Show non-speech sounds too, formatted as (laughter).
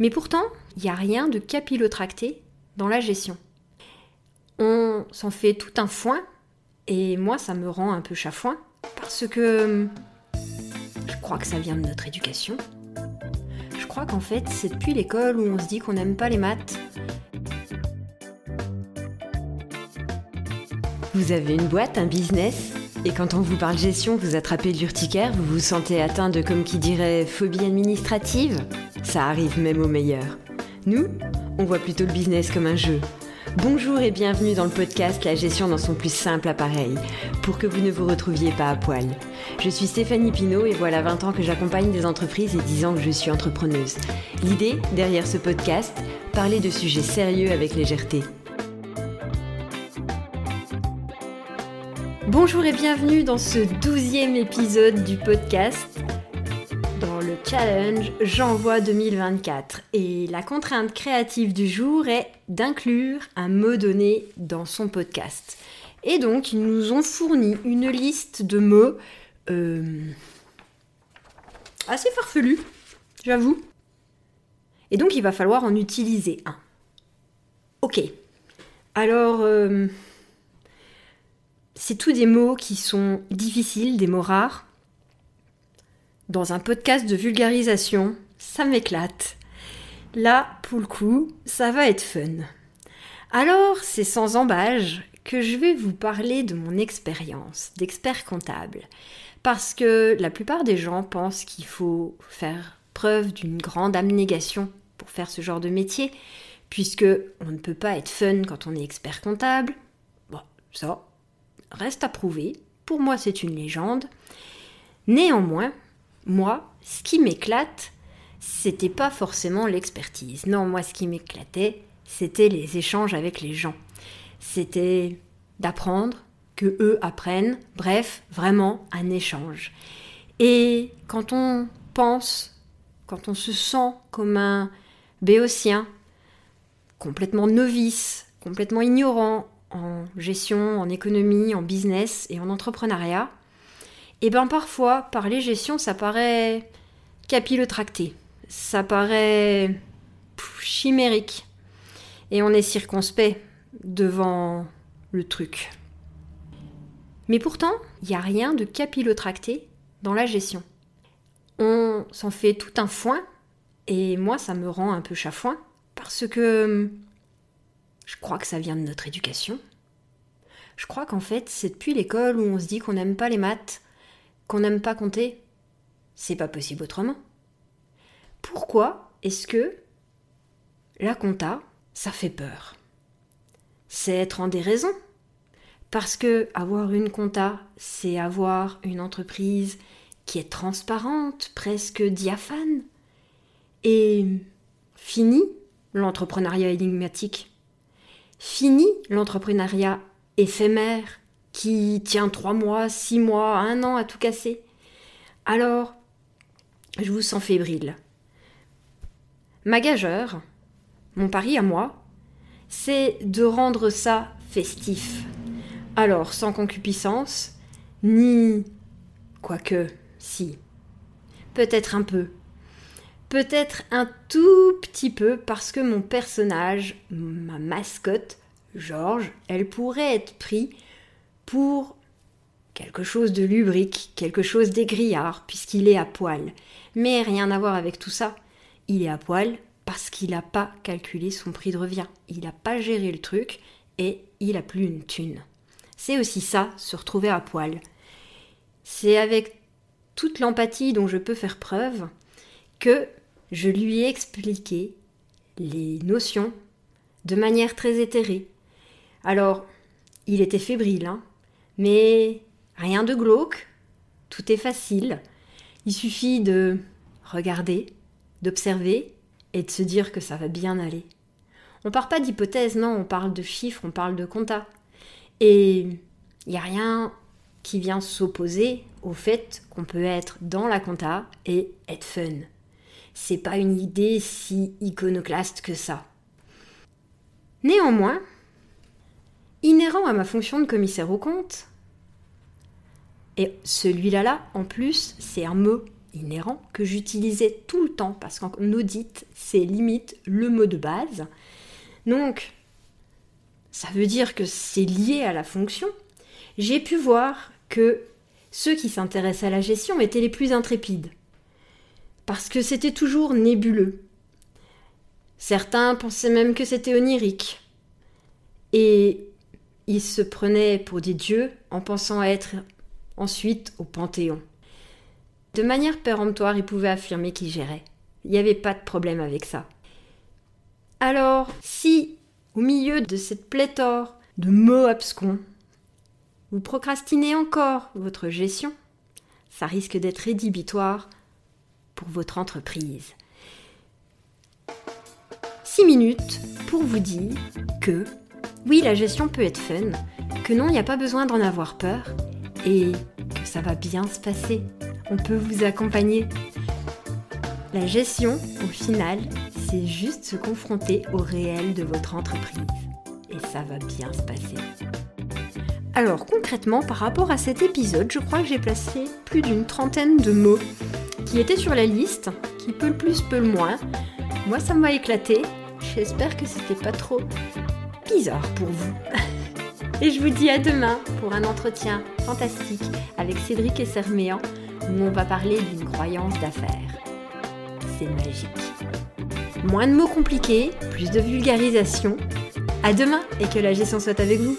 Mais pourtant, il n'y a rien de capillotracté dans la gestion. On s'en fait tout un foin, et moi ça me rend un peu chafouin, parce que je crois que ça vient de notre éducation. Je crois qu'en fait c'est depuis l'école où on se dit qu'on n'aime pas les maths. Vous avez une boîte, un business? Et quand on vous parle gestion, vous attrapez l'urticaire, vous vous sentez atteint de, comme qui dirait, phobie administrative Ça arrive même aux meilleurs. Nous, on voit plutôt le business comme un jeu. Bonjour et bienvenue dans le podcast La gestion dans son plus simple appareil, pour que vous ne vous retrouviez pas à poil. Je suis Stéphanie Pinault et voilà 20 ans que j'accompagne des entreprises et 10 ans que je suis entrepreneuse. L'idée, derrière ce podcast, parler de sujets sérieux avec légèreté. Bonjour et bienvenue dans ce douzième épisode du podcast dans le challenge J'envoie 2024. Et la contrainte créative du jour est d'inclure un mot donné dans son podcast. Et donc ils nous ont fourni une liste de mots euh, assez farfelus, j'avoue. Et donc il va falloir en utiliser un. Ok. Alors... Euh, c'est tous des mots qui sont difficiles, des mots rares. Dans un podcast de vulgarisation, ça m'éclate. Là, pour le coup, ça va être fun. Alors, c'est sans embâge que je vais vous parler de mon expérience d'expert comptable. Parce que la plupart des gens pensent qu'il faut faire preuve d'une grande abnégation pour faire ce genre de métier, puisque on ne peut pas être fun quand on est expert comptable. Bon, ça, reste à prouver. Pour moi, c'est une légende. Néanmoins, moi, ce qui m'éclate, c'était pas forcément l'expertise. Non, moi, ce qui m'éclatait, c'était les échanges avec les gens. C'était d'apprendre, que eux apprennent, bref, vraiment un échange. Et quand on pense, quand on se sent comme un béotien, complètement novice, complètement ignorant, en gestion, en économie, en business et en entrepreneuriat, et eh bien parfois, parler gestion, ça paraît capillotracté, ça paraît chimérique, et on est circonspect devant le truc. Mais pourtant, il n'y a rien de capillotracté dans la gestion. On s'en fait tout un foin, et moi ça me rend un peu chafouin, parce que je crois que ça vient de notre éducation. Je crois qu'en fait, c'est depuis l'école où on se dit qu'on n'aime pas les maths, qu'on n'aime pas compter. C'est pas possible autrement. Pourquoi est-ce que la compta, ça fait peur? C'est être en déraison. Parce que avoir une compta, c'est avoir une entreprise qui est transparente, presque diaphane. Et fini l'entrepreneuriat énigmatique. Fini l'entrepreneuriat éphémère qui tient trois mois, six mois, un an à tout casser. Alors, je vous sens fébrile. Ma gageure, mon pari à moi, c'est de rendre ça festif. Alors, sans concupiscence, ni... quoique, si. Peut-être un peu, Peut-être un tout petit peu parce que mon personnage, ma mascotte, Georges, elle pourrait être pris pour quelque chose de lubrique, quelque chose d'égrillard, puisqu'il est à poil. Mais rien à voir avec tout ça. Il est à poil parce qu'il n'a pas calculé son prix de revient. Il n'a pas géré le truc et il a plus une thune. C'est aussi ça, se retrouver à poil. C'est avec toute l'empathie dont je peux faire preuve que je lui ai expliqué les notions de manière très éthérée. Alors, il était fébrile, hein, mais rien de glauque, tout est facile. Il suffit de regarder, d'observer et de se dire que ça va bien aller. On part pas d'hypothèse, non, on parle de chiffres, on parle de compta. Et il n'y a rien qui vient s'opposer au fait qu'on peut être dans la compta et être fun c'est pas une idée si iconoclaste que ça. Néanmoins, inhérent à ma fonction de commissaire au compte, et celui-là là, en plus, c'est un mot inhérent que j'utilisais tout le temps parce qu'en audit, c'est limite le mot de base. Donc, ça veut dire que c'est lié à la fonction. J'ai pu voir que ceux qui s'intéressaient à la gestion étaient les plus intrépides. Parce que c'était toujours nébuleux. Certains pensaient même que c'était onirique. Et ils se prenaient pour des dieux en pensant être ensuite au Panthéon. De manière péremptoire, ils pouvaient affirmer qu'ils géraient. Il n'y avait pas de problème avec ça. Alors, si, au milieu de cette pléthore de mots abscons, vous procrastinez encore votre gestion, ça risque d'être rédhibitoire votre entreprise. 6 minutes pour vous dire que oui, la gestion peut être fun, que non, il n'y a pas besoin d'en avoir peur et que ça va bien se passer. On peut vous accompagner. La gestion, au final, c'est juste se confronter au réel de votre entreprise. Et ça va bien se passer. Alors concrètement, par rapport à cet épisode, je crois que j'ai placé plus d'une trentaine de mots qui étaient sur la liste, qui peut le plus, peut le moins. Moi, ça m'a éclaté. J'espère que c'était pas trop bizarre pour vous. (laughs) Et je vous dis à demain pour un entretien fantastique avec Cédric et Serméan où on va parler d'une croyance d'affaires. C'est magique. Moins de mots compliqués, plus de vulgarisation. À demain et que la gestion soit avec vous.